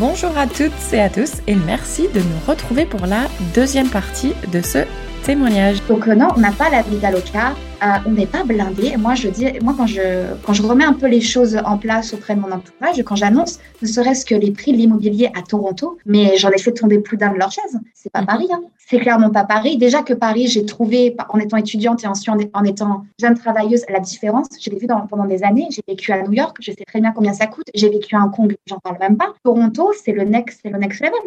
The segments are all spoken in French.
Bonjour à toutes et à tous et merci de nous retrouver pour la deuxième partie de ce témoignage. Donc euh, non, on n'a pas la vie d'Aloca, euh, on n'est pas blindé. Moi, je dis, moi quand je quand je remets un peu les choses en place auprès de mon entourage, quand j'annonce, ne serait-ce que les prix de l'immobilier à Toronto, mais j'en ai fait tomber plus d'un de leurs chaises. C'est pas mhm. Paris, hein. c'est clairement pas Paris. Déjà que Paris, j'ai trouvé en étant étudiante et ensuite en étant jeune travailleuse la différence. Je l'ai vu pendant des années. J'ai vécu à New York, je sais très bien combien ça coûte. J'ai vécu à Hong Kong, j'en parle même pas. Toronto, c'est le next, c'est le next level.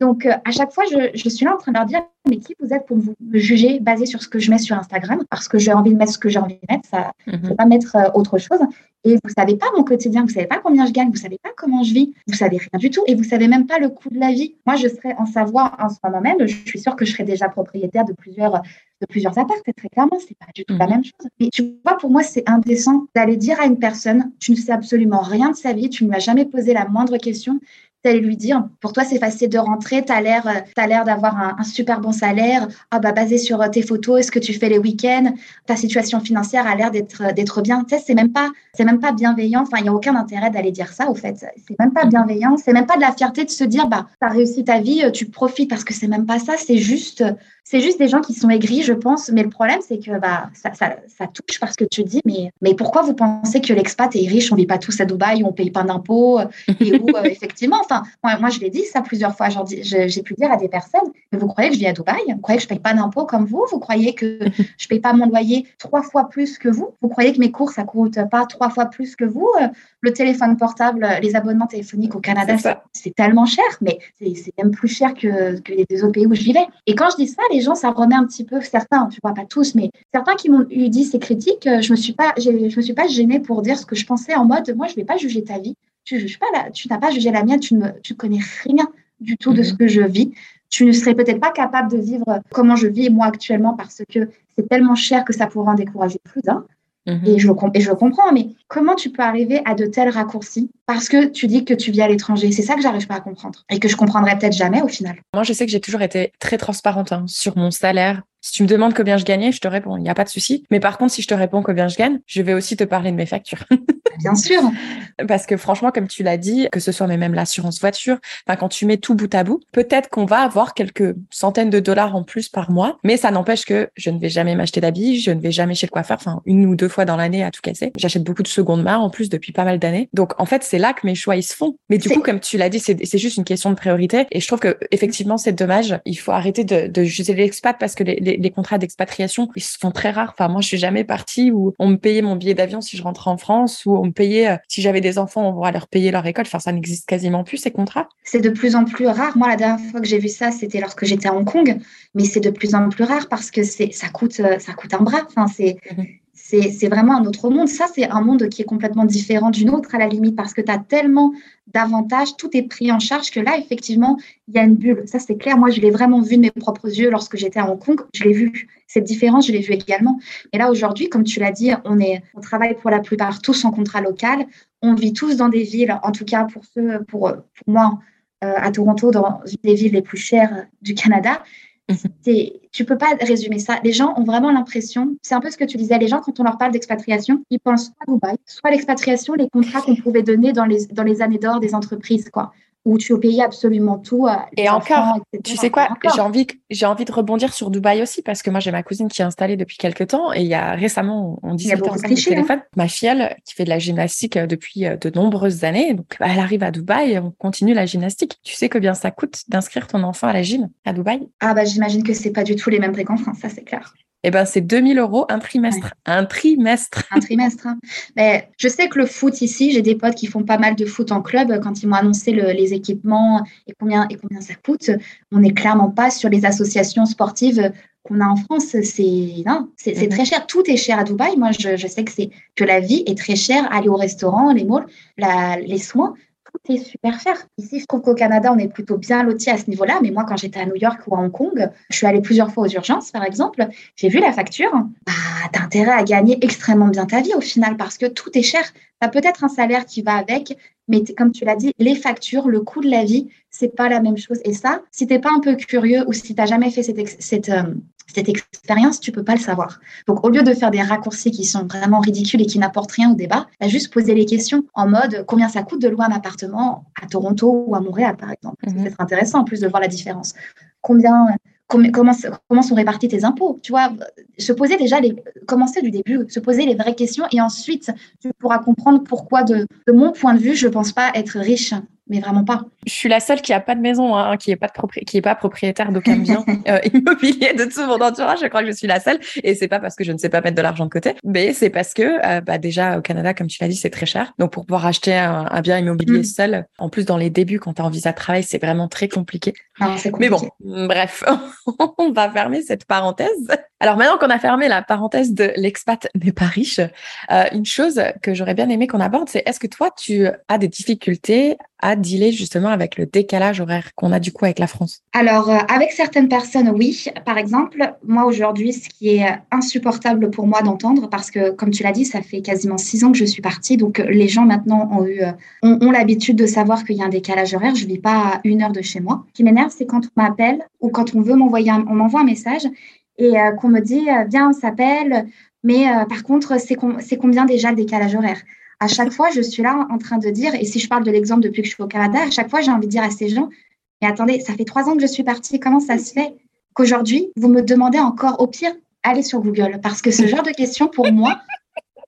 Donc, euh, à chaque fois, je, je, suis là en train de leur dire, mais qui vous êtes pour vous me juger basé sur ce que je mets sur Instagram? Parce que j'ai envie de mettre ce que j'ai envie de mettre, ça ne mhm. pas mettre euh, autre chose. Et vous savez pas mon quotidien, vous savez pas combien je gagne, vous savez pas comment je vis, vous savez rien du tout, et vous savez même pas le coût de la vie. Moi, je serais en savoir en ce moment même, je suis sûre que je serais déjà propriétaire de plusieurs de plusieurs apparts, très clairement, c'est pas du tout la mhm. même chose. Mais tu vois, pour moi, c'est indécent d'aller dire à une personne, tu ne sais absolument rien de sa vie, tu ne lui as jamais posé la moindre question, d'aller lui dire pour toi c'est facile de rentrer, tu as l'air euh, l'air d'avoir un, super bon salaire, ah bah basé sur euh, tes photos, est-ce que tu fais les week-ends, ta situation financière a l'air d'être euh, d'être bien. Tu sais, c'est même pas c'est même pas bienveillant, enfin il y a aucun intérêt d'aller dire ça au fait. C'est même pas bienveillant, c'est même pas de la fierté de se dire bah tu as réussi ta vie, tu profites parce que c'est même pas ça, c'est juste c'est juste des gens qui sont aigris, je pense. Mais le problème, c'est que bah, ça, ça, ça, touche parce que tu dis, mais, mais pourquoi vous pensez que l'expat est riche, on ne vit pas tous à Dubaï, on paye pas d'impôts Et où, effectivement, enfin, moi, moi je l'ai dit ça plusieurs fois. J'ai pu dire à des personnes, mais vous croyez que je vis à Dubaï? Vous croyez que je ne paye pas d'impôts comme vous? Vous croyez que je ne paye pas mon loyer trois fois plus que vous? Vous croyez que mes cours, ça ne coûte pas trois fois plus que vous Le téléphone portable, les abonnements téléphoniques au Canada, c'est tellement cher, mais c'est même plus cher que, que les autres pays où je vivais. Et quand je dis ça, les gens, ça remet un petit peu, certains, tu vois, pas tous, mais certains qui m'ont eu dit ces critiques, euh, je me suis pas, je me suis pas gênée pour dire ce que je pensais en mode, moi, je vais pas juger ta vie, tu juges pas là, tu n'as pas jugé la mienne, tu ne tu connais rien du tout de ce mhm. que je vis. Tu ne serais peut-être pas capable de vivre comment je vis moi actuellement parce que c'est tellement cher que ça pourrait en décourager plus d'un. Mhm. Et, je, et je comprends, mais comment tu peux arriver à de tels raccourcis parce que tu dis que tu vis à l'étranger? C'est ça que j'arrive pas à comprendre et que je comprendrai peut-être jamais au final. Moi, je sais que j'ai toujours été très transparente hein, sur mon salaire, si tu me demandes combien je gagnais, je te réponds, il n'y a pas de souci. Mais par contre, si je te réponds combien je gagne, je vais aussi te parler de mes factures. Bien sûr. Parce que franchement, comme tu l'as dit, que ce soit même l'assurance voiture, enfin, quand tu mets tout bout à bout, peut-être qu'on va avoir quelques centaines de dollars en plus par mois, mais ça n'empêche que je ne vais jamais m'acheter d'habits, je ne vais jamais chez le coiffeur, enfin, une ou deux fois dans l'année à tout casser. J'achète beaucoup de seconde main en plus depuis pas mal d'années. Donc, en fait, c'est là que mes choix, ils se font. Mais du coup, comme tu l'as dit, c'est juste une question de priorité. Et je trouve que, effectivement, c'est dommage. Il faut arrêter de, de juger l'expat parce que les, les, les contrats d'expatriation ils se font très rares. Enfin, moi, je suis jamais partie où on me payait mon billet d'avion si je rentrais en France, ou on me payait, euh, si j'avais des enfants, on va leur payer leur école. Enfin, ça n'existe quasiment plus, ces contrats. C'est de plus en plus rare. Moi, la dernière fois que j'ai vu ça, c'était lorsque j'étais à Hong Kong, mais c'est de plus en plus rare parce que c'est, ça coûte, euh, ça coûte un bras. Enfin, c'est, mhm c'est vraiment un autre monde. Ça, c'est un monde qui est complètement différent d'une autre à la limite parce que tu as tellement d'avantages, tout est pris en charge que là, effectivement, il y a une bulle. Ça, c'est clair. Moi, je l'ai vraiment vu de mes propres yeux lorsque j'étais à Hong Kong. Je l'ai vu. Cette différence, je l'ai vu également. Et là, aujourd'hui, comme tu l'as dit, on, est, on travaille pour la plupart tous en contrat local. On vit tous dans des villes, en tout cas pour moi, euh, à Toronto, dans une des villes les plus chères du Canada. Tu peux pas résumer ça. Les gens ont vraiment l'impression, c'est un peu ce que tu disais, les gens, quand on leur parle d'expatriation, ils pensent soit à Dubaï, soit l'expatriation, les contrats qu'on pouvait donner dans les, dans les années d'or des entreprises. quoi où tu payes absolument tout. Et encore, tu sais quoi, j'ai envie, j'ai envie de rebondir sur Dubaï aussi parce que moi j'ai ma cousine qui est installée depuis quelques temps et il y a récemment, on discutait ensemble au hein. téléphone, ma fille qui fait de la gymnastique euh, depuis euh, de nombreuses années, donc bah, elle arrive à Dubaï, on continue la gymnastique. Tu sais combien ça coûte d'inscrire ton enfant à la gym à Dubaï? Ah bah j'imagine que c'est pas du tout les mêmes prix qu'en France, ça c'est clair eh ben, c'est 2000 euros un trimestre. Un trimestre. Un trimestre. Hein. Mais je sais que le foot ici, j'ai des potes qui font pas mal de foot en club. Quand ils m'ont annoncé les équipements et combien, et combien ça coûte, on n'est clairement pas sur les associations sportives qu'on a en France. C'est non, c'est mhm. très cher. Tout est cher à Dubaï. Moi, je, sais que c'est que la vie est très chère. Aller au restaurant, les malls, les soins c'est super cher. Ici, je trouve qu'au Canada, on est plutôt bien loti à ce niveau-là. Mais moi, quand j'étais à New York ou à Hong Kong, je suis allée plusieurs fois aux urgences, par exemple. J'ai vu la facture. Bah, as intérêt à gagner extrêmement bien ta vie au final parce que tout est cher. Tu as peut-être un salaire qui va avec, mais comme tu l'as dit, les factures, le coût de la vie, c'est pas la même chose. Et ça, si t'es pas un peu curieux ou si tu n'as jamais fait cette, cette, euh, cette expérience, tu peux pas le savoir. Donc, au lieu de faire des raccourcis qui sont vraiment ridicules et qui n'apportent rien au débat, bah, juste poser les questions en mode combien ça coûte de louer un appartement à Toronto ou à Montréal, par exemple? C'est mhm. intéressant en plus de voir la différence. Combien comment, comment sont répartis tes impôts? Tu vois, se poser déjà les, commencer du début, se poser les vraies questions et ensuite tu pourras comprendre pourquoi, de, de mon point de vue, je pense pas être riche mais vraiment pas. Je suis la seule qui a pas de maison, hein, qui est pas de qui est pas propriétaire d'aucun bien euh, immobilier de tout mon entourage. Je crois que je suis la seule, et c'est pas parce que je ne sais pas mettre de l'argent de côté, mais c'est parce que euh, bah, déjà au Canada, comme tu l'as dit, c'est très cher. Donc pour pouvoir acheter un, bien immobilier mm. seul, en plus dans les débuts quand tu as en visa de travail, c'est vraiment très compliqué. Ah, mais bon, bref, on va fermer cette parenthèse. Alors maintenant qu'on a fermé la parenthèse de l'expat n'est pas riche, euh, une chose que j'aurais bien aimé qu'on aborde, c'est est-ce que toi tu as des difficultés à dealer justement avec le décalage horaire qu'on a du coup avec la France Alors euh, avec certaines personnes, oui. Par exemple, moi aujourd'hui, ce qui est insupportable pour moi d'entendre, parce que comme tu l'as dit, ça fait quasiment six ans que je suis partie, donc les gens maintenant ont eu euh, ont, l'habitude de savoir qu'il y a un décalage horaire. Je vis pas à une heure de chez moi. Ce qui m'énerve, c'est quand on m'appelle ou quand on veut m'envoyer, on m'envoie un message et euh, qu'on me dit, euh, viens, on s'appelle, mais euh, par contre, c'est combien déjà le décalage horaire? À chaque fois, je suis là en train de dire, et si je parle de l'exemple depuis que je suis au Canada, à chaque fois, j'ai envie de dire à ces gens, mais attendez, ça fait trois ans que je suis partie, comment ça se fait qu'aujourd'hui, vous me demandez encore, au pire, allez sur Google, parce que ce genre de questions, pour moi,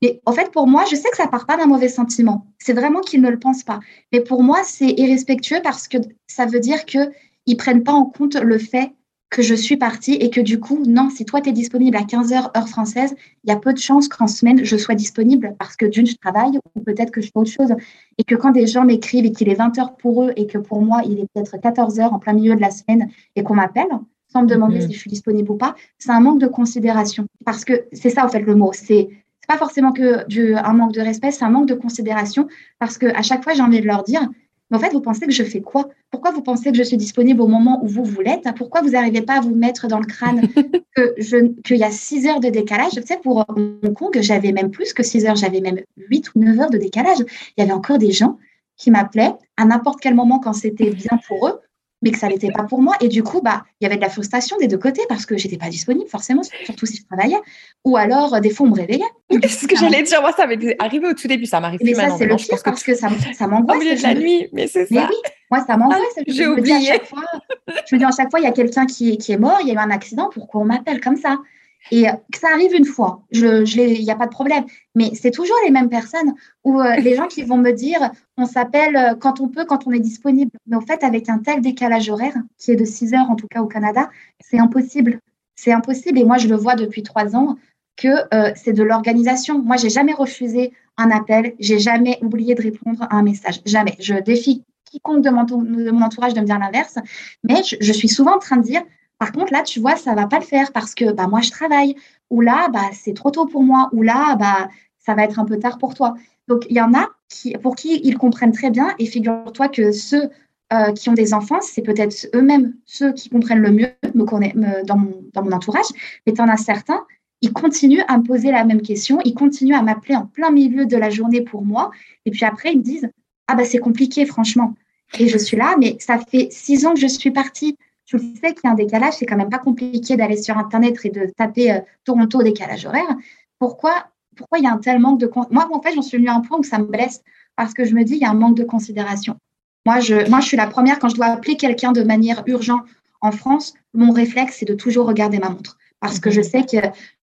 et en fait, pour moi, je sais que ça part pas d'un mauvais sentiment. C'est vraiment qu'ils ne le pensent pas. Mais pour moi, c'est irrespectueux parce que ça veut dire qu'ils ne prennent pas en compte le fait que je suis partie et que du coup, non, si toi, tu es disponible à 15h heure française, il y a peu de chances qu'en semaine, je sois disponible parce que d'une, je travaille ou peut-être que je fais autre chose. Et que quand des gens m'écrivent et qu'il est 20h pour eux et que pour moi, il est peut-être 14h en plein milieu de la semaine et qu'on m'appelle sans me demander mhm. si je suis disponible ou pas, c'est un manque de considération. Parce que c'est ça, en fait, le mot. C'est pas forcément que du, un manque de respect, c'est un manque de considération parce que à chaque fois, j'ai envie de leur dire, mais en fait, vous pensez que je fais quoi? Pourquoi vous pensez que je suis disponible au moment où vous vous l'êtes? Pourquoi vous n'arrivez pas à vous mettre dans le crâne qu'il y a 6 heures de décalage? Tu sais, pour Hong Kong, j'avais même plus que 6 heures, j'avais même 8 ou 9 heures de décalage. Il y avait encore des gens qui m'appelaient à n'importe quel moment quand c'était bien pour eux mais que ça n'était pas pour moi. Et du coup, bah, il y avait de la frustration des deux côtés parce que j'étais pas disponible, forcément, surtout si je travaillais. Ou alors, euh, des fois, on me réveillait. C'est ce que j'allais dire. Moi, ça m'est arrivé au tout début. Ça m'arrive plus ça, c'est le pire parce que, ça, ça m'angoisse. Au milieu de la nuit, mais c'est ça. Mais oui, moi, ça m'angoisse. Ah, j'ai oublié. je me dis à chaque fois, il y a quelqu'un qui, qui est mort, il y a eu un accident, pourquoi on m'appelle comme ça? Et euh, que ça arrive une fois, il n'y a pas de problème. Mais c'est toujours les mêmes personnes ou euh, les gens qui vont me dire on s'appelle euh, quand on peut, quand on est disponible. Mais au fait, avec un tel décalage horaire, qui est de 6 heures en tout cas au Canada, c'est impossible. C'est impossible. Et moi, je le vois depuis trois ans que c'est de l'organisation. Moi, j'ai jamais refusé un appel, j'ai jamais oublié de répondre à un message. Jamais. Je défie quiconque de mon, de mon entourage de me dire l'inverse. Mais je suis souvent en train de dire par contre, là, tu vois, ça va pas le faire parce que bah, moi, je travaille. Ou là, bah, c'est trop tôt pour moi. Ou là, bah, ça va être un peu tard pour toi. Donc, il y en a qui, pour qui ils comprennent très bien. Et figure-toi que ceux euh, qui ont des enfants, c'est peut-être eux-mêmes ceux qui comprennent le mieux me dans, mon, dans mon entourage. Mais tu en as certains, ils continuent à me poser la même question. Ils continuent à m'appeler en plein milieu de la journée pour moi. Et puis après, ils me disent Ah, bah, c'est compliqué, franchement. Et je suis là, mais ça fait six ans que je suis partie je sais qu'il y a un décalage, c'est quand même pas compliqué d'aller sur Internet et de taper euh, Toronto décalage horaire. Pourquoi, pourquoi il y a un tel manque de... Moi, en fait, j'en suis venue à un point où ça me blesse parce que je me dis, il y a un manque de considération. Moi, je, moi, je suis la première, quand je dois appeler quelqu'un de manière urgente en France, mon réflexe, c'est de toujours regarder ma montre. Parce que je sais que,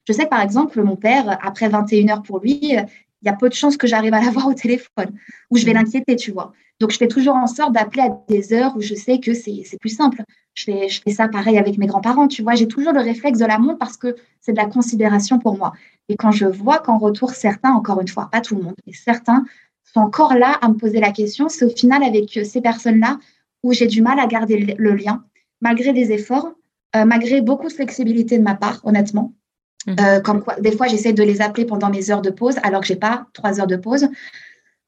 je sais que, par exemple, mon père, après 21 heures pour lui, il y a peu de chances que j'arrive à l'avoir au téléphone ou je vais l'inquiéter, tu vois. Donc, je fais toujours en sorte d'appeler à des heures où je sais que c'est plus simple. Je fais, je fais ça pareil avec mes grands-parents, tu vois. J'ai toujours le réflexe de la montre parce que c'est de la considération pour moi. Et quand je vois qu'en retour, certains, encore une fois, pas tout le monde, mais certains sont encore là à me poser la question, c'est au final avec euh, ces personnes-là où j'ai du mal à garder le lien, malgré des efforts, euh, malgré beaucoup de flexibilité de ma part, honnêtement. Mmh. Euh, comme quoi, des fois, j'essaie de les appeler pendant mes heures de pause, alors que j'ai pas trois heures de pause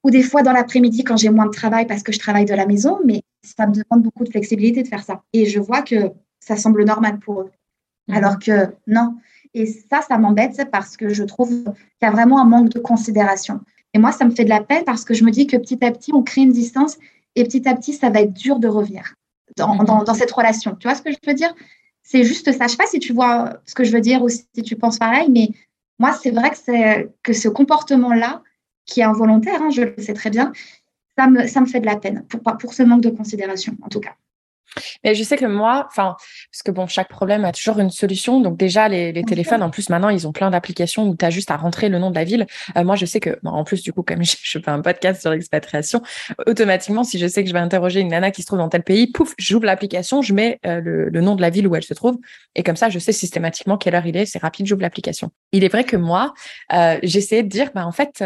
ou des fois dans l'après-midi quand j'ai moins de travail parce que je travaille de la maison, mais ça me demande beaucoup de flexibilité de faire ça. Et je vois que ça semble normal pour eux. Mhm. Alors que non. Et ça, ça m'embête parce que je trouve qu'il y a vraiment un manque de considération. Et moi, ça me fait de la peine parce que je me dis que petit à petit, on crée une distance et petit à petit, ça va être dur de revenir dans, mhm. dans, cette relation. Tu vois ce que je veux dire? C'est juste ça. Je sais pas si tu vois ce que je veux dire ou si tu penses pareil, mais moi, c'est vrai que, c'est, que ce comportement-là, qui est involontaire, hein, je le sais très bien, ça me, ça me fait de la peine pour, pour ce manque de considération, en tout cas. Mais je sais que moi, enfin, parce que bon, chaque problème a toujours une solution. Donc déjà, les, les téléphones, en plus, maintenant, ils ont plein d'applications où tu as juste à rentrer le nom de la ville. Euh, moi, je sais que, en plus, du coup, comme je, je fais un podcast sur l'expatriation, automatiquement, si je sais que je vais interroger une nana qui se trouve dans tel pays, pouf, j'ouvre l'application, je mets euh, le, le, nom de la ville où elle se trouve. Et comme ça, je sais systématiquement quelle heure il est. C'est rapide, j'ouvre l'application. Il est vrai que moi, euh, j'essayais de dire, bah, en fait,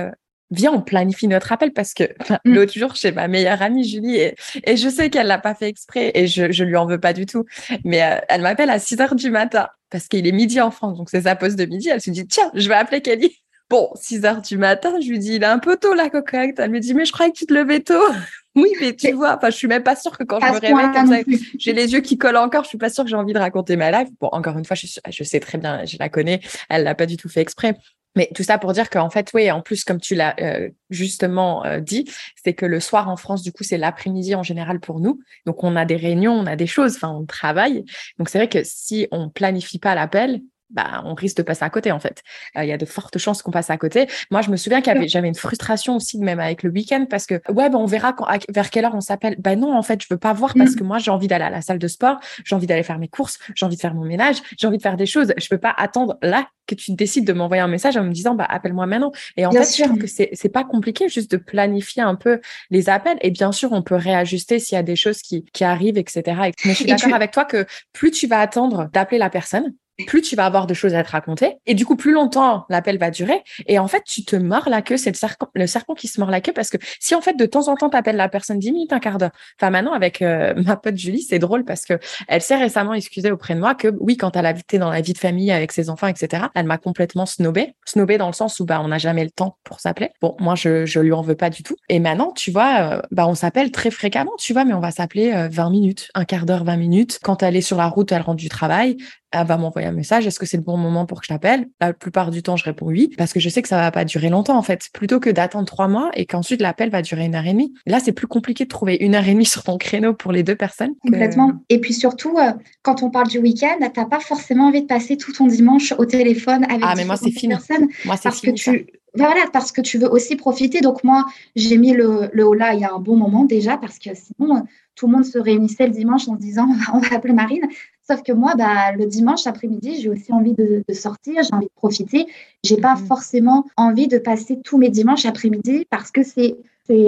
viens, on planifie notre appel parce que mm. l'autre jour, chez ma meilleure amie Julie, et, et je sais qu'elle l'a pas fait exprès et je, je lui en veux pas du tout, mais euh, elle m'appelle à 6 heures du matin parce qu'il est midi en France, donc c'est sa pause de midi. Elle se dit, tiens, je vais appeler Kelly. Bon, 6 heures du matin, je lui dis, il est un peu tôt la cocotte. Elle me dit, mais je croyais que tu te levais tôt. oui, mais tu vois, enfin, je suis même pas sûre que quand je me réveille comme ça, j'ai les yeux qui collent encore, je suis pas sûre que j'ai envie de raconter ma life. Bon, encore une fois, je, je sais très bien, je la connais, elle l'a pas du tout fait exprès. Mais tout ça pour dire qu'en fait, oui, en plus, comme tu l'as euh, justement euh, dit, c'est que le soir en France, du coup, c'est l'après-midi en général pour nous. Donc, on a des réunions, on a des choses, enfin, on travaille. Donc, c'est vrai que si on planifie pas l'appel, bah, on risque de passer à côté en fait. Euh, il y a de fortes chances qu'on passe à côté. Moi, je me souviens qu'il j'avais une frustration aussi même avec le week-end parce que ouais, bah, on verra quand, vers quelle heure on s'appelle. Bah non, en fait, je veux pas voir parce mm. que moi, j'ai envie d'aller à la salle de sport, j'ai envie d'aller faire mes courses, j'ai envie de faire mon ménage, j'ai envie de faire des choses. Je peux pas attendre là que tu décides de m'envoyer un message en me disant bah appelle-moi maintenant. Et en fait, je trouve que c'est c'est pas compliqué juste de planifier un peu les appels et bien sûr on peut réajuster s'il y a des choses qui qui arrivent etc. Mais je suis d'accord avec toi que plus tu vas attendre d'appeler la personne, plus tu vas avoir de choses à te raconter. Et du coup, plus longtemps l'appel va durer. Et en fait, tu te mords la queue. C'est le serpent, le serpent qui se mord la queue parce que si en fait, de temps en temps, tu appelles la personne 10 minutes, un quart d'heure. Enfin, maintenant, avec euh, ma pote Julie, c'est drôle parce que elle s'est récemment excusée auprès de moi que oui, quand elle habitait dans la vie de famille avec ses enfants, etc., elle m'a complètement snobé. Snobé dans le sens où, bah, on n'a jamais le temps pour s'appeler. Bon, moi, je, je lui en veux pas du tout. Et maintenant, tu vois, euh, bah, on s'appelle très fréquemment, tu vois, mais on va s'appeler 20 euh, minutes, un quart d'heure, 20 minutes. Quand elle est sur la route, elle rentre du travail elle va m'envoyer un message. Est-ce que c'est le bon moment pour que je t'appelle? La plupart du temps, je réponds oui, parce que je sais que ça va pas durer longtemps en fait. Plutôt que d'attendre trois mois et qu'ensuite l'appel va durer une heure et demie. Là, c'est plus compliqué de trouver une heure et demie sur ton créneau pour les deux personnes. Complètement. Et puis surtout, euh, quand on parle du week-end, t'as pas forcément envie de passer tout ton dimanche au téléphone avec ah, mais moi, c'est fini. personnes. Moi, c'est parce que tu voilà, parce que tu veux aussi profiter. Donc moi, j'ai mis le, le là il y a un bon moment déjà, parce que sinon, tout le monde se réunissait le dimanche en se disant on va appeler Marine. Sauf que moi, bah, le dimanche après-midi, j'ai aussi envie de, sortir, j'ai envie de profiter. J'ai pas mhm. forcément envie de passer tous mes dimanches après-midi parce que c'est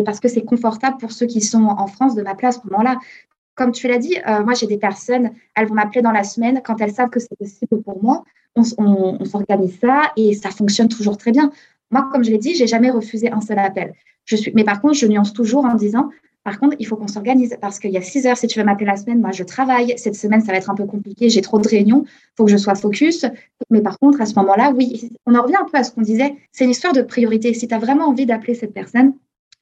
parce que c'est confortable pour ceux qui sont en France de ma place à ce moment-là. Comme tu l'as dit, euh, moi j'ai des personnes, elles vont m'appeler dans la semaine quand elles savent que c'est possible pour moi. On, on s'organise ça et ça fonctionne toujours très bien. Moi, comme je l'ai dit, j'ai jamais refusé un seul appel. Je suis, mais par contre, je nuance toujours en disant par contre, il faut qu'on s'organise parce qu'il y a six heures, si tu veux m'appeler la semaine, moi je travaille. Cette semaine, ça va être un peu compliqué, j'ai trop de réunions, il faut que je sois focus. Mais par contre, à ce moment-là, oui, on en revient un peu à ce qu'on disait, c'est une histoire de priorité. Si tu as vraiment envie d'appeler cette personne,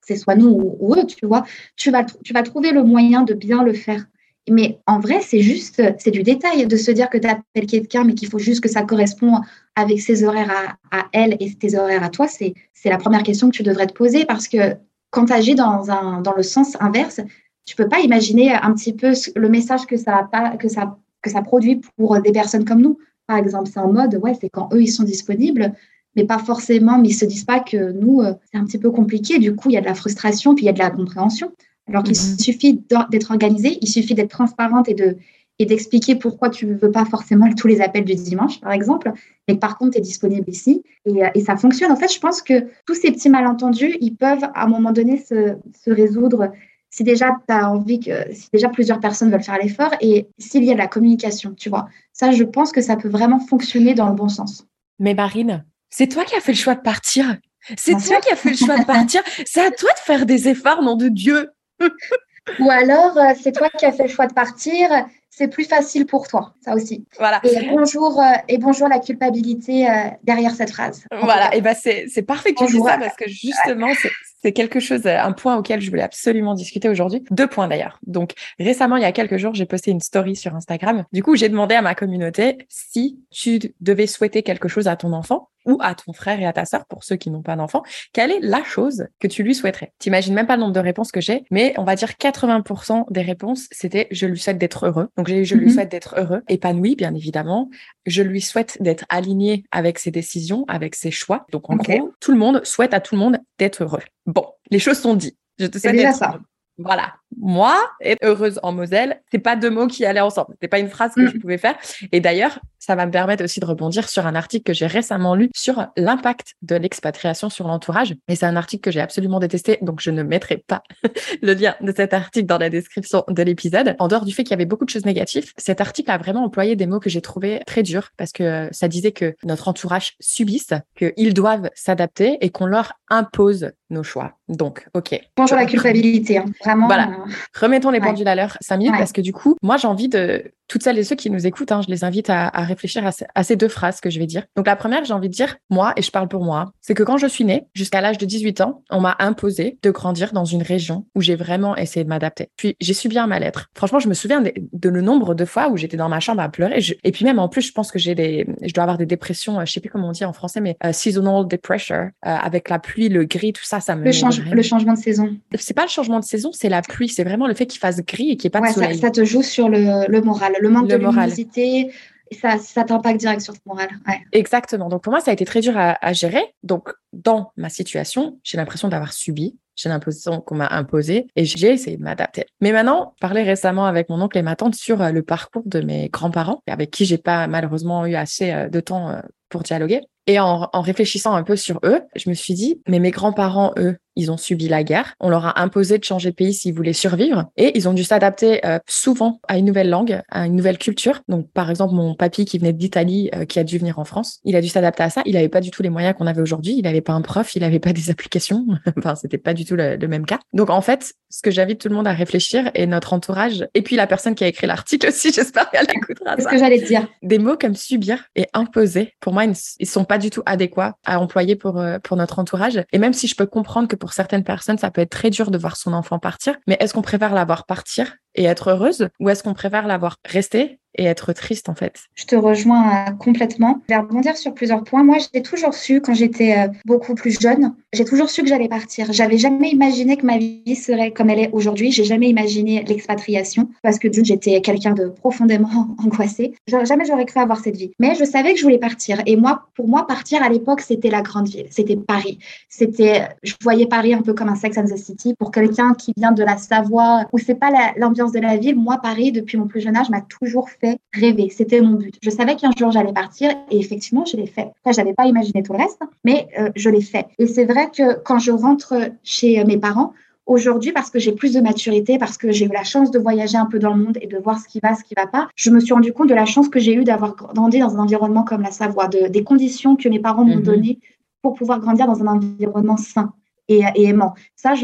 c'est soit nous ou, eux, tu vois, tu vas, tu vas trouver le moyen de bien le faire. Mais en vrai, c'est juste, c'est du détail de se dire que tu appelles quelqu'un, mais qu'il faut juste que ça corresponde avec ses horaires à, elle et tes horaires à toi. C'est la première question que tu devrais te poser parce que quand tu agis dans, un, le sens inverse, tu peux pas imaginer un petit peu le message que ça, que ça, que ça produit pour des personnes comme nous. Par exemple, c'est en mode, ouais, c'est quand eux, ils sont disponibles, mais pas forcément, mais ils se disent pas que nous, euh, c'est un petit peu compliqué. Du coup, il y a de la frustration, puis il y a de la compréhension. Alors qu'il mm-hmm. suffit d'être organisé, il suffit d'être transparente et de, et d'expliquer pourquoi tu ne veux pas forcément tous les appels du dimanche, par exemple, mais par contre, tu es disponible ici et, euh, et, ça fonctionne. En fait, je pense que tous ces petits malentendus, ils peuvent à un moment donné se, se résoudre si déjà tu as envie que, si déjà plusieurs personnes veulent faire l'effort et s'il y a de la communication, tu vois. Ça, je pense que ça peut vraiment fonctionner dans le bon sens. Mais Marine, c'est toi qui as fait le choix de partir. C'est toi qui as fait le choix de partir. C'est à toi de faire des efforts, nom de Dieu. Ou alors, euh, c'est toi qui as fait le choix de partir c'est plus facile pour toi, ça aussi. Voilà. Et bonjour, euh, et bonjour la culpabilité euh, derrière cette phrase. Voilà, et ben c'est, c'est parfait que tu dis ça parce que justement, c'est, c'est quelque chose, un point auquel je voulais absolument discuter aujourd'hui. Deux points d'ailleurs. Donc récemment, il y a quelques jours, j'ai posté une story sur Instagram. Du coup, j'ai demandé à ma communauté si tu devais souhaiter quelque chose à ton enfant, ou à ton frère et à ta sœur, pour ceux qui n'ont pas d'enfants, quelle est la chose que tu lui souhaiterais? T'imagines même pas le nombre de réponses que j'ai, mais on va dire 80% des réponses, c'était je lui souhaite d'être heureux. Donc j'ai je lui mhm. souhaite d'être heureux, épanoui, bien évidemment. Je lui souhaite d'être aligné avec ses décisions, avec ses choix. Donc en gros, tout le monde souhaite à tout le monde d'être heureux. Bon, les choses sont dites. Je te souhaite d'être heureux. Voilà. Moi, être heureuse en Moselle, c'est pas deux mots qui allaient ensemble. C'est pas une phrase que mm. je pouvais faire. Et d'ailleurs, ça va me permettre aussi de rebondir sur un article que j'ai récemment lu sur l'impact de l'expatriation sur l'entourage. Et c'est un article que j'ai absolument détesté, donc je ne mettrai pas le lien de cet article dans la description de l'épisode. En dehors du fait qu'il y avait beaucoup de choses négatives, cet article a vraiment employé des mots que j'ai trouvé très durs parce que ça disait que notre entourage subisse, qu'ils doivent s'adapter et qu'on leur impose nos choix. Donc, ok. Bonjour la culpabilité, hein. vraiment. Voilà. Euh, Remettons les pendules à l'heure 5 minutes parce que du coup, moi j'ai envie de toutes celles et ceux qui nous écoutent, hein, je les invite à, réfléchir à, ces deux phrases que je vais dire. Donc la première, j'ai envie de dire, moi, et je parle pour moi, c'est que quand je suis née, jusqu'à l'âge de 18 ans, on m'a imposé de grandir dans une région où j'ai vraiment essayé de m'adapter. Puis j'ai subi un mal-être. Franchement, je me souviens de, le nombre de fois où j'étais dans ma chambre à pleurer. et puis même en plus, je pense que j'ai des, je dois avoir des dépressions, euh, je sais plus comment on dit en français, mais euh, seasonal depression, euh, avec la pluie, le gris, tout ça, ça me. Le, le changement de saison. C'est pas le changement de saison, c'est la pluie. C'est vraiment le fait qu'il fasse gris et qu'il n'y ait pas de soleil. Ça, ça te joue sur le, le moral le manque de luminosité, ça, ça t'impacte direct sur ton moral. Exactement. Donc pour moi, ça a été très dur à, gérer. Donc dans ma situation, j'ai l'impression d'avoir subi. J'ai l'impression qu'on m'a imposé et j'ai essayé de m'adapter. Mais maintenant, je parlais récemment avec mon oncle et ma tante sur euh, le parcours de mes grands-parents, avec qui j'ai pas malheureusement eu assez euh, de temps euh, pour dialoguer. Et en, en, réfléchissant un peu sur eux, je me suis dit, mais mes grands-parents, eux, ils ont subi la guerre. On leur a imposé de changer de pays s'ils voulaient survivre. Et ils ont dû s'adapter euh, souvent à une nouvelle langue, à une nouvelle culture. Donc, par exemple, mon papy qui venait d'Italie, euh, qui a dû venir en France, il a dû s'adapter à ça. Il n'avait pas du tout les moyens qu'on avait aujourd'hui. Il n'avait pas un prof, il n'avait pas des applications. enfin, c'était pas du tout le, même cas. Donc, en fait, ce que j'invite tout le monde à réfléchir et notre entourage, et puis la personne qui a écrit l'article aussi, j'espère qu'elle écoutera ça. ce que j'allais dire. Des mots comme subir et imposer, pour moi, ils ne sont pas du tout adéquats à employer pour, euh, pour notre entourage. Et même si je peux comprendre que pour certaines personnes, ça peut être très dur de voir son enfant partir, mais est-ce qu'on préfère la voir partir et être heureuse ou est-ce qu'on préfère la voir rester et être triste en fait? Je te rejoins euh, complètement. Je vais rebondir sur plusieurs points. Moi, j'ai toujours su, quand j'étais euh, beaucoup plus jeune, j'ai toujours su que j'allais partir. J'avais jamais imaginé que ma vie serait comme elle est aujourd'hui. J'ai jamais imaginé l'expatriation parce que d'une, j'étais quelqu'un de profondément angoissé. Jamais j'aurais cru avoir cette vie. Mais je savais que je voulais partir. Et moi, pour moi, partir à l'époque, c'était la grande ville. C'était Paris. C'était, je voyais Paris un peu comme un Sex and the City. Pour quelqu'un qui vient de la Savoie, où c'est pas l'ambiance de la ville, moi, Paris, depuis mon plus jeune âge, m'a toujours fait rêver. C'était mon but. Je savais qu'un jour j'allais partir et effectivement, je l'ai fait. Enfin, j'avais pas imaginé tout le reste, mais euh, je l'ai fait. Et c'est vrai que quand je rentre chez mes parents, Aujourd'hui, parce que j'ai plus de maturité, parce que j'ai eu la chance de voyager un peu dans le monde et de voir ce qui va, ce qui va pas, je me suis rendu compte de la chance que j'ai eu d'avoir grandi dans un environnement comme la Savoie, de, des conditions que mes parents m'ont mhm. données pour pouvoir grandir dans un environnement sain et, aimant. Ça,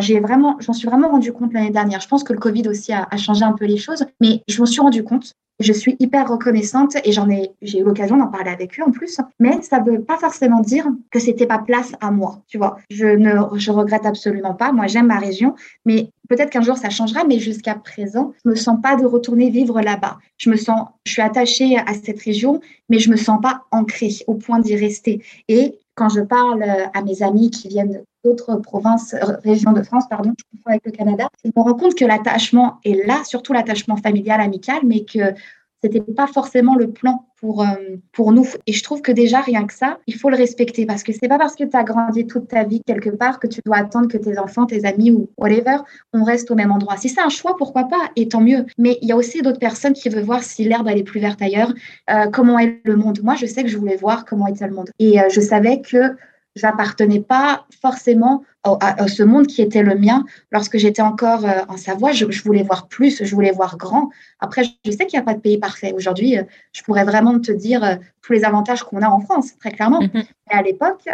j'ai vraiment, j'en suis vraiment rendu compte l'année dernière. Je pense que le Covid aussi a, a, changé un peu les choses, mais je m'en suis rendu compte je suis hyper reconnaissante et j'en ai, j'ai eu l'occasion d'en parler avec eux en plus. Mais ça ne veut pas forcément dire que c'était pas place à moi, tu vois. Je ne, je regrette absolument pas. Moi, j'aime ma région, mais peut-être qu'un jour ça changera. Mais jusqu'à présent, je me sens pas de retourner vivre là-bas. Je me sens, je suis attachée à cette région, mais je me sens pas ancrée au point d'y rester. Et quand je parle à mes amis qui viennent d'autres provinces, euh, régions de France, pardon, je confonds avec le Canada, je me rends compte que l'attachement est là, surtout l'attachement familial, amical, mais que c'était pas forcément le plan pour, euh, pour nous. Et je trouve que déjà, rien que ça, il faut le respecter parce que c'est pas parce que tu as grandi toute ta vie quelque part que tu dois attendre que tes enfants, tes amis ou whatever, on reste au même endroit. Si c'est un choix, pourquoi pas Et tant mieux. Mais il y a aussi d'autres personnes qui veulent voir si l'herbe elle est plus verte ailleurs, euh, comment est le monde. Moi, je sais que je voulais voir comment était le monde. Et je savais que j'appartenais pas forcément à, ce monde qui était le mien lorsque j'étais encore euh, en Savoie. Je, voulais voir plus, je voulais voir grand. Après, je sais qu'il n'y a pas de pays parfait. Aujourd'hui, euh, je pourrais vraiment te dire euh, tous les avantages qu'on a en France, très clairement. Mhm. Mais à l'époque,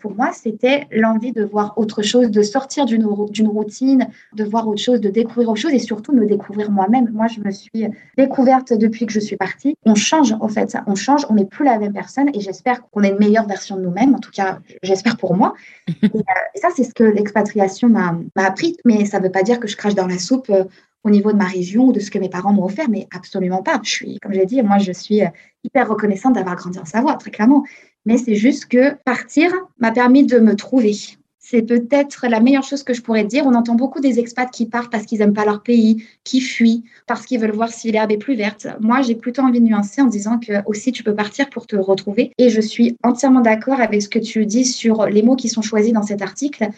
pour moi, c'était l'envie de voir autre chose, de sortir d'une routine, de voir autre chose, de découvrir autre chose et surtout de me découvrir moi-même. Moi, je me suis découverte depuis que je suis partie. On change, en fait. On change, on n'est plus la même personne et j'espère qu'on est une meilleure version de nous-mêmes. En tout cas, j'espère pour moi. et ça, c'est que l'expatriation m'a appris, mais ça ne veut pas dire que je crache dans la soupe euh, au niveau de ma région ou de ce que mes parents m'ont offert, mais absolument pas. Je suis, comme j'ai dit, moi, je suis euh, hyper reconnaissante d'avoir grandi en Savoie, très clairement. mais c'est juste que partir m'a permis de me trouver. C'est peut-être la meilleure chose que je pourrais dire. On entend beaucoup des expats qui partent parce qu'ils n'aiment pas leur pays, qui fuient, parce qu'ils veulent voir si l'herbe est plus verte. Moi, j'ai plutôt envie de nuancer en disant que aussi tu peux partir pour te retrouver. Et je suis entièrement d'accord avec ce que tu dis sur les mots qui sont choisis dans cet article.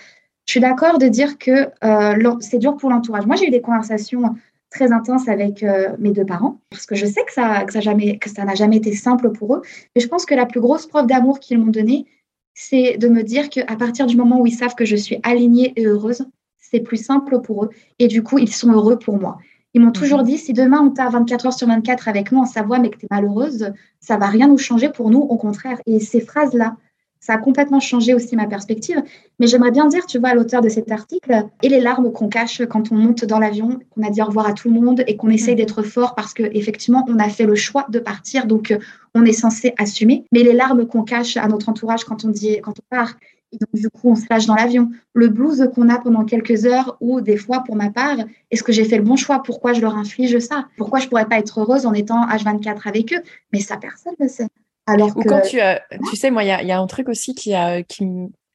Je suis d'accord de dire que euh, c'est dur pour l'entourage. Moi, j'ai eu des conversations très intenses avec euh, mes deux parents parce que je sais que ça n'a jamais été simple pour eux mais je pense que la plus grosse preuve d'amour qu'ils m'ont donnée c'est de me dire qu'à partir du moment où ils savent que je suis alignée et heureuse, c'est plus simple pour eux. Et du coup, ils sont heureux pour moi. Ils m'ont toujours mhm. dit, si demain on t'a 24 heures sur 24 avec nous en Savoie, mais que tu es malheureuse, ça va rien nous changer pour nous, au contraire. Et ces phrases-là, ça a complètement changé aussi ma perspective. Mais j'aimerais bien dire, tu vois, à l'auteur de cet article, et les larmes qu'on cache quand on monte dans l'avion, qu'on a dit au revoir à tout le monde et qu'on essaye mm. d'être fort parce qu'effectivement, on a fait le choix de partir, donc euh, on est censé assumer. Mais les larmes qu'on cache à notre entourage quand on, dit, quand on part, et donc, du coup, on se lâche dans l'avion. Le blues qu'on a pendant quelques heures, ou des fois, pour ma part, est-ce que j'ai fait le bon choix? Pourquoi je leur inflige ça? Pourquoi je pourrais pas être heureuse en étant H24 avec eux? Mais ça, personne ne le sait. Alors Ou quand tu, euh, tu sais, moi, il y a, un truc aussi qui, a, qui,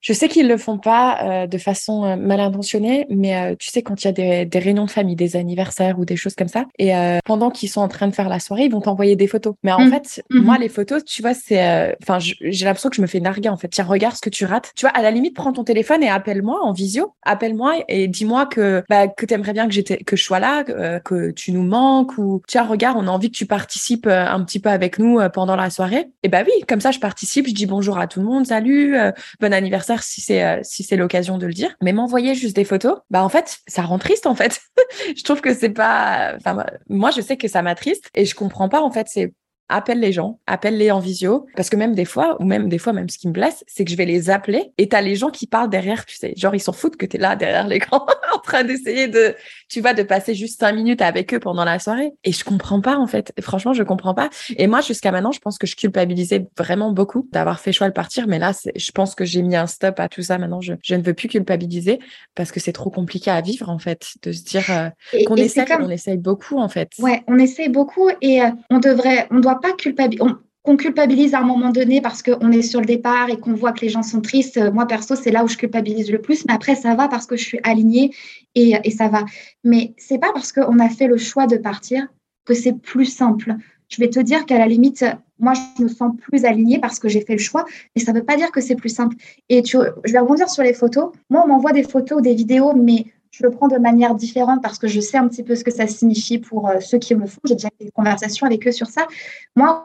je sais qu'ils le font pas euh, de façon euh, mal intentionnée, mais euh, tu sais quand il y a des, des, réunions de famille, des anniversaires ou des choses comme ça, et pendant qu'ils sont en train de faire la soirée, ils vont t'envoyer des photos. Mais en mmh. fait, mmh. moi les photos, tu vois, c'est, enfin, j'ai l'impression que je me fais narguer en fait. Tiens, regarde ce que tu rates. Tu vois, à la limite, prends ton téléphone et appelle-moi en visio, appelle-moi et dis-moi que bah, que t'aimerais bien que j'étais, que je sois là, que tu nous manques ou tiens, regarde, on a envie que tu participes un petit peu avec nous pendant la soirée. Et bah oui, comme ça, je participe, je dis bonjour à tout le monde, salut, bon anniversaire si c'est euh, si c'est l'occasion de le dire. Mais m'envoyer juste des photos, bah en fait, ça rend triste en fait. je trouve que c'est pas. Enfin, moi, je sais que ça m'attriste et je comprends pas en fait. C'est appelle les gens, appelle-les en visio. Parce que même des fois, ou même des fois, même ce qui me blesse, c'est que je vais les appeler et t'as les gens qui parlent derrière, tu sais. Genre, ils s'en foutent que t'es là derrière l'écran en train d'essayer de, tu vois, de passer juste cinq minutes avec eux pendant la soirée. Et je comprends pas, en fait. Franchement, je comprends pas. Et moi, jusqu'à maintenant, je pense que je culpabilisais vraiment beaucoup d'avoir fait choix de partir. Mais là, je pense que j'ai mis un stop à tout ça. Maintenant, je, je ne veux plus culpabiliser parce que c'est trop compliqué à vivre, en fait, de se dire euh, qu'on essaie, on essaye beaucoup, en fait. Ouais, on essaye beaucoup et euh, on devrait, on doit pas culpabiliser. qu'on culpabilise à un moment donné parce qu'on est sur le départ et qu'on voit que les gens sont tristes. Moi, perso, c'est là où je culpabilise le plus. Mais après, ça va parce que je suis alignée et, et ça va. Mais c'est pas parce qu'on a fait le choix de partir que c'est plus simple. Je vais te dire qu'à la limite, moi, je me sens plus alignée parce que j'ai fait le choix, mais ça ne veut pas dire que c'est plus simple. Et tu, je vais rebondir sur les photos. Moi, on m'envoie des photos des vidéos, mais je le prends de manière différente parce que je sais un petit peu ce que ça signifie pour euh, ceux qui me font. J'ai déjà eu des conversations avec eux sur ça. Moi,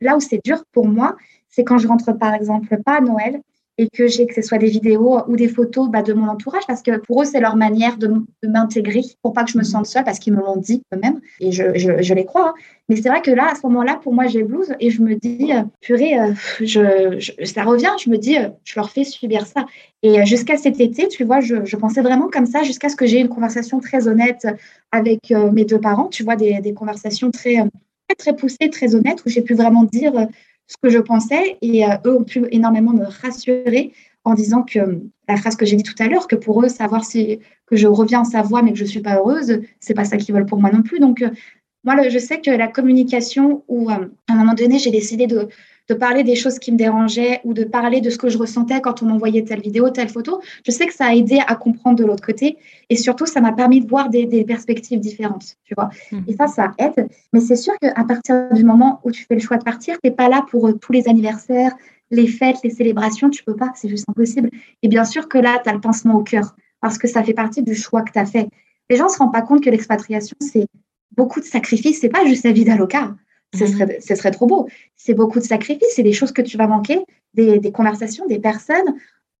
là où c'est dur pour moi, c'est quand je rentre par exemple pas à Noël et que j'ai que ce soit des vidéos ou des photos bah, de mon entourage parce que pour eux c'est leur manière de, m'intégrer pour pas que je me sente seule parce qu'ils me l'ont dit eux-mêmes et je, je, les crois hein. mais c'est vrai que là à ce moment-là pour moi j'ai blues et je me dis euh, purée euh, ça revient je me dis euh, je leur fais subir ça et jusqu'à cet été tu vois je, pensais vraiment comme ça jusqu'à ce que j'ai une conversation très honnête avec mes deux parents tu vois des, des conversations très très poussées très honnêtes où j'ai pu vraiment dire ce que je pensais et euh, eux ont pu énormément me rassurer en disant que euh, la phrase que j'ai dit tout à l'heure, que pour eux, savoir si que je reviens en Savoie mais que je suis pas heureuse, c'est pas ça qu'ils veulent pour moi non plus. Donc, euh, moi, je sais que la communication, où à un moment donné, j'ai décidé de, de parler des choses qui me dérangeaient ou de parler de ce que je ressentais quand on m'envoyait telle vidéo, telle photo, je sais que ça a aidé à comprendre de l'autre côté. Et surtout, ça m'a permis de voir des, perspectives différentes, tu vois. Mmh. Et ça, ça aide. Mais c'est sûr qu'à partir du moment où tu fais le choix de partir, tu n'es pas là pour euh, tous les anniversaires, les fêtes, les célébrations, tu peux pas, c'est juste impossible. Et bien sûr que là, tu as le pincement au cœur parce que ça fait partie du choix que tu as fait. Les gens ne se rendent pas compte que l'expatriation, c'est beaucoup de sacrifices. C'est pas juste la vie d'Aloca ce serait, ce serait trop beau. C'est beaucoup de sacrifices, c'est des choses que tu vas manquer, des, conversations, des personnes.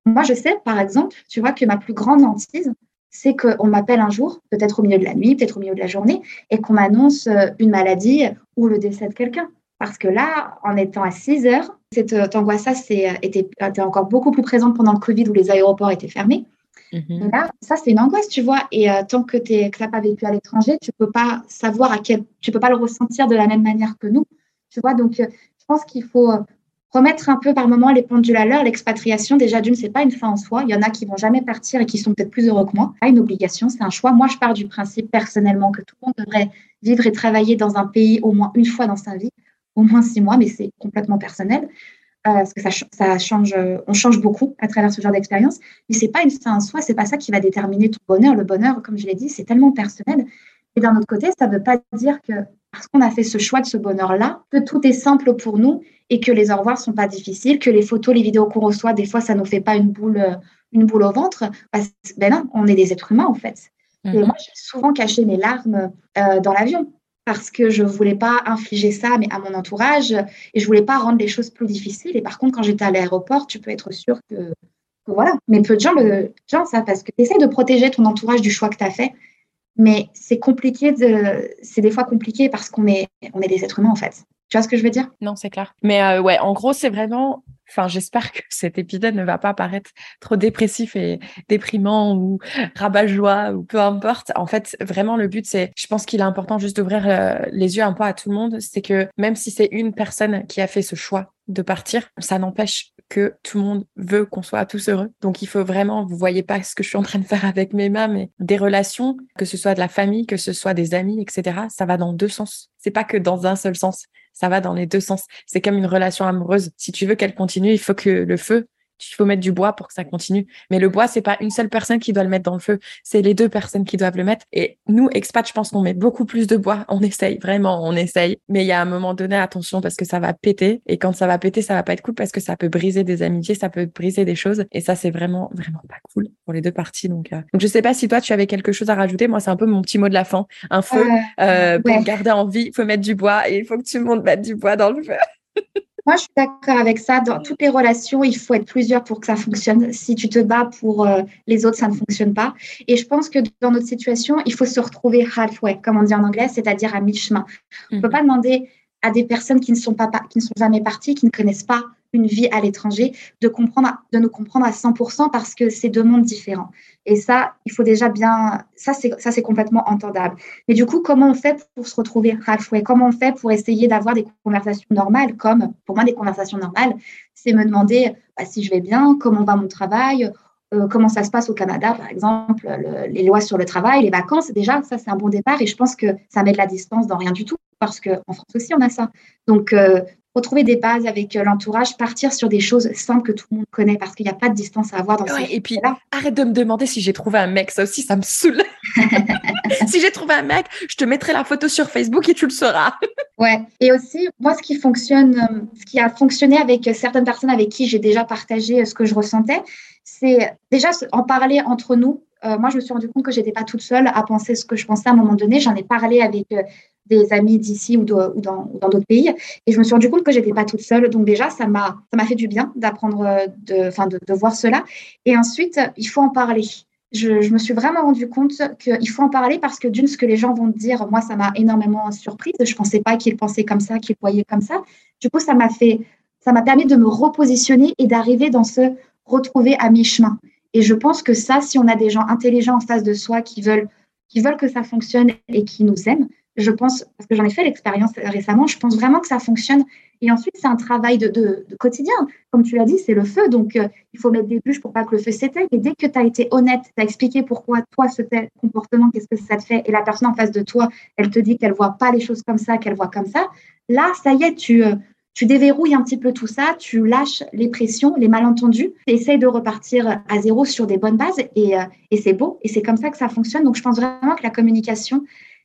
Moi, je sais, par exemple, tu vois que ma plus grande hantise, c'est qu'on m'appelle un jour, peut-être au milieu de la nuit, peut-être au milieu de la journée, et qu'on m'annonce euh, une maladie ou le décès de quelqu'un. Parce que là, en étant à 6 heures, cette euh, angoisse était, était encore beaucoup plus présente pendant le Covid où les aéroports étaient fermés. Mhm. Là, ça, c'est une angoisse, tu vois. Et euh, tant que tu n'as pas vécu à l'étranger, tu peux pas savoir à quel, tu peux pas le ressentir de la même manière que nous, tu vois. Donc, euh, je pense qu'il faut euh, remettre un peu par moment les pendules à l'heure. L'expatriation, déjà d'une, c'est pas une fin en soi. Il y en a qui vont jamais partir et qui sont peut-être plus heureux que moi. Pas une obligation, c'est un choix. Moi, je pars du principe personnellement que tout le monde devrait vivre et travailler dans un pays au moins une fois dans sa vie, au moins six mois, mais c'est complètement personnel. Parce que ça, ça change, on change beaucoup à travers ce genre d'expérience. Mais c'est pas une fin en soi, c'est pas ça qui va déterminer ton bonheur. Le bonheur, comme je l'ai dit, c'est tellement personnel. Et d'un autre côté, ça ne veut pas dire que parce qu'on a fait ce choix de ce bonheur-là, que tout est simple pour nous et que les au revoir sont pas difficiles, que les photos, les vidéos qu'on reçoit, des fois, ça nous fait pas une boule, une boule au ventre. ben non, on est des êtres humains en fait. Et mhm. moi, j'ai souvent caché mes larmes euh, dans l'avion parce que je voulais pas infliger ça mais à mon entourage et je voulais pas rendre les choses plus difficiles. Et par contre, quand j'étais à l'aéroport, tu peux être sûr que, voilà. Mais peu de gens le gens ça parce que tu essaies de protéger ton entourage du choix que tu as fait. Mais c'est compliqué de, c'est des fois compliqué parce qu'on est, on est des êtres humains en fait. Tu vois ce que je veux dire? Non, c'est clair. Mais euh, ouais, en gros, c'est vraiment Enfin, j'espère que cet épisode ne va pas paraître trop dépressif et déprimant ou rabat-joie ou peu importe. En fait, vraiment, le but, c'est, je pense qu'il est important juste d'ouvrir euh, les yeux un peu à tout le monde. C'est que même si c'est une personne qui a fait ce choix de partir, ça n'empêche que tout le monde veut qu'on soit tous heureux. Donc il faut vraiment, vous voyez pas ce que je suis en train de faire avec mes mains, mais des relations, que ce soit de la famille, que ce soit des amis, etc. Ça va dans deux sens. C'est pas que dans un seul sens ça va dans les deux sens. C'est comme une relation amoureuse. Si tu veux qu'elle continue, il faut que le feu il faut mettre du bois pour que ça continue. Mais le bois, c'est pas une seule personne qui doit le mettre dans le feu, c'est les deux personnes qui doivent le mettre. Et nous, expats, je pense qu'on met beaucoup plus de bois. On essaye, vraiment, on essaye. Mais il y a un moment donné, attention, parce que ça va péter. Et quand ça va péter, ça va pas être cool parce que ça peut briser des amitiés, ça peut briser des choses. Et ça, c'est vraiment, vraiment pas cool pour les deux parties. Donc, euh... donc je sais pas si toi, tu avais quelque chose à rajouter. Moi, c'est un peu mon petit mot de la fin. Un feu, euh, euh pour garder en vie, il faut mettre du bois et il faut que tout le monde mette du bois dans le feu. Moi, je suis d'accord avec ça. Dans toutes les relations, il faut être plusieurs pour que ça fonctionne. Si tu te bats pour euh, les autres, ça ne fonctionne pas. Et je pense que dans notre situation, il faut se retrouver halfway, comme on dit en anglais, c'est-à-dire à, mi-chemin. On ne peut mhm. pas demander à des personnes qui ne sont pas qui ne sont jamais parties, qui ne connaissent pas une vie à l'étranger, de comprendre, de nous comprendre à 100% parce que c'est deux mondes différents. Et ça, il faut déjà bien, ça c'est ça c'est complètement entendable. Mais du coup, comment on fait pour se retrouver halfway Comment on fait pour essayer d'avoir des conversations normales? Comme pour moi, des conversations normales, c'est me demander bah, si je vais bien, comment va mon travail, euh, comment ça se passe au Canada, par exemple, les lois sur le travail, les vacances. Déjà, ça c'est un bon départ et je pense que ça met de la distance dans rien du tout parce qu'en France aussi on a ça. Donc euh, retrouver des bases avec euh, l'entourage, partir sur des choses simples que tout le monde connaît parce qu'il n'y a pas de distance à avoir dans ouais, Et puis, arrête de me demander si j'ai trouvé un mec. Ça aussi, ça me saoule. si j'ai trouvé un mec, je te mettrai la photo sur Facebook et tu le sauras. ouais. Et aussi, moi, ce qui fonctionne, euh, ce qui a fonctionné avec certaines personnes avec qui j'ai déjà partagé ce que je ressentais, c'est déjà en parler entre nous. moi, je me suis rendu compte que j'étais pas toute seule à penser ce que je pensais à un moment donné. J'en ai parlé avec des amis d'ici ou, dans d'autres pays. Et je me suis rendu compte que j'étais pas toute seule. Donc déjà, ça m'a, ça m'a fait du bien d'apprendre, euh, de, enfin, de, voir cela. Et ensuite, il faut en parler. Je, me suis vraiment rendu compte qu'il faut en parler parce que d'une, ce que les gens vont dire, moi, ça m'a énormément surprise. Je pensais pas qu'ils pensaient comme ça, qu'ils voyaient comme ça. Du coup, ça m'a fait, ça m'a permis de me repositionner et d'arriver dans ce retrouver à mi-chemin. Et je pense que ça, si on a des gens intelligents en face de soi qui veulent, qui veulent que ça fonctionne et qui nous aiment, je pense, parce que j'en ai fait l'expérience récemment, je pense vraiment que ça fonctionne. Et ensuite, c'est un travail de, quotidien. Comme tu l'as dit, c'est le feu. Donc, euh, il faut mettre des bûches pour pas que le feu s'éteigne. Et dès que tu as été honnête, tu as expliqué pourquoi toi, ce tel comportement, qu'est-ce que ça te fait, et la personne en face de toi, elle te dit qu'elle voit pas les choses comme ça, qu'elle voit comme ça, là, ça y est, tu, euh, déverrouilles un petit peu tout ça, tu lâches les pressions, les malentendus, tu essayes de repartir à zéro sur des bonnes bases. Euh, et c'est beau. Et c'est comme ça que ça fonctionne. Donc, je pense vraiment que la communication,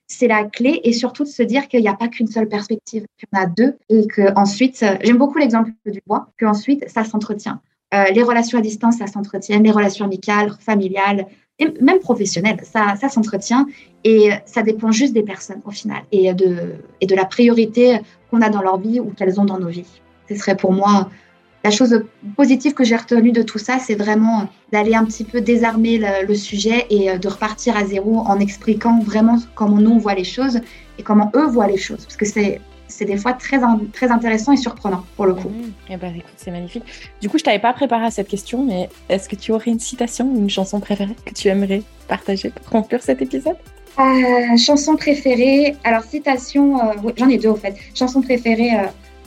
c'est la clé et surtout de se dire qu'il n'y a pas qu'une seule perspective, qu'il y en a deux et que ensuite, euh, j'aime beaucoup l'exemple du bois, que ensuite ça s'entretient. Euh, les relations à distance, ça s'entretient, les relations amicales, familiales, et même professionnelles, ça, ça s'entretient et ça dépend juste des personnes au final et de, et de la priorité qu'on a dans leur vie ou qu'elles ont dans nos vies. Ce serait pour moi la chose positive que j'ai retenue de tout ça, c'est vraiment d'aller un petit peu désarmer le, sujet et euh, de repartir à zéro en expliquant vraiment comment nous on voit les choses et comment eux voient les choses. Parce que c'est c'est des fois très, très intéressant et surprenant pour le coup. Mmh. Eh ben, écoute, c'est magnifique. Du coup, je t'avais pas préparé à cette question, mais est-ce que tu aurais une citation ou une chanson préférée que tu aimerais partager pour conclure cet épisode? Euh, Chanson préférée. Alors, citation, euh, j'en ai deux au fait. Chanson préférée,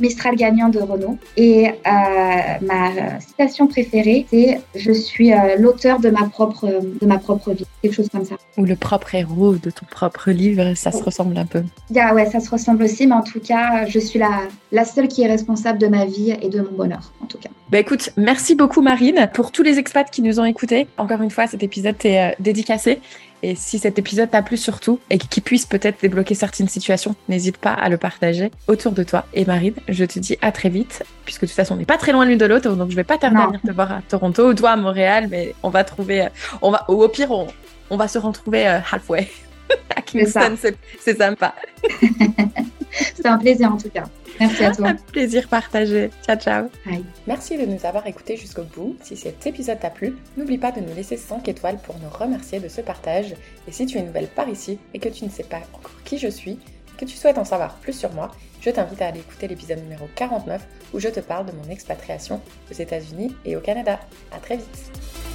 Mistral gagnant de Renault. Et euh, ma citation préférée, c'est Je suis euh, l'auteur de, ma propre, de ma propre vie. Quelque chose comme ça. Ou le propre héros de ton propre livre, ça se ressemble un peu. Yeah, ouais, ça se ressemble aussi, mais en tout cas, je suis la, la seule qui est responsable de ma vie et de mon bonheur, en tout cas. Bah écoute, merci beaucoup Marine pour tous les expats qui nous ont écoutés. Encore une fois, cet épisode est dédicacé. Et si cet épisode t'a plu surtout et qu'il puisse peut-être débloquer certaines situations, n'hésite pas à le partager autour de toi. Et Marine, je te dis à très vite, puisque de toute façon, on n'est pas très loin l'une de l'autre, donc je vais pas tarder à venir te voir à Toronto ou toi à Montréal, mais on va trouver, on va, ou au pire, on, on va se retrouver euh, halfway. à Kingston, c'est sympa. c'est un plaisir en tout cas. Merci à toi. Un plaisir partagé. Ciao, ciao. Bye. Merci de nous avoir écoutés jusqu'au bout. Si cet épisode t'a plu, n'oublie pas de nous laisser 5 étoiles pour nous remercier de ce partage. Et si tu es nouvelle par ici et que tu ne sais pas encore qui je suis, que tu souhaites en savoir plus sur moi, je t'invite à aller écouter l'épisode numéro 49 où je te parle de mon expatriation aux États-Unis et au Canada. À très vite.